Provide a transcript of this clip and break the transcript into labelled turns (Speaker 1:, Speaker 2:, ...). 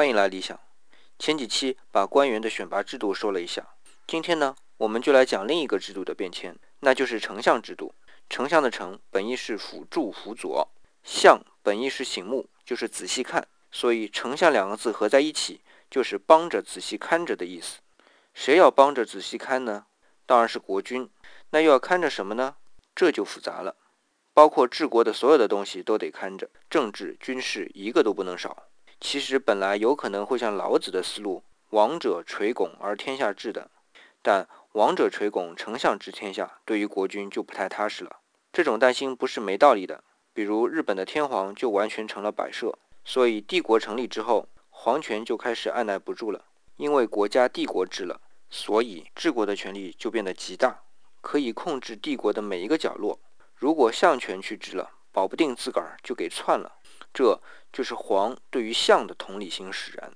Speaker 1: 欢迎来理想。前几期把官员的选拔制度说了一下，今天呢，我们就来讲另一个制度的变迁，那就是丞相制度。丞相的丞本意是辅助、辅佐，相本意是醒目，就是仔细看，所以丞相两个字合在一起，就是帮着、仔细看着的意思。谁要帮着仔细看呢？当然是国君。那又要看着什么呢？这就复杂了，包括治国的所有的东西都得看着，政治、军事一个都不能少。其实本来有可能会像老子的思路，王者垂拱而天下治的，但王者垂拱，丞相治天下，对于国君就不太踏实了。这种担心不是没道理的。比如日本的天皇就完全成了摆设，所以帝国成立之后，皇权就开始按捺不住了。因为国家帝国制了，所以治国的权力就变得极大，可以控制帝国的每一个角落。如果相权去治了，保不定自个儿就给篡了。这就是黄对于象的同理心使然。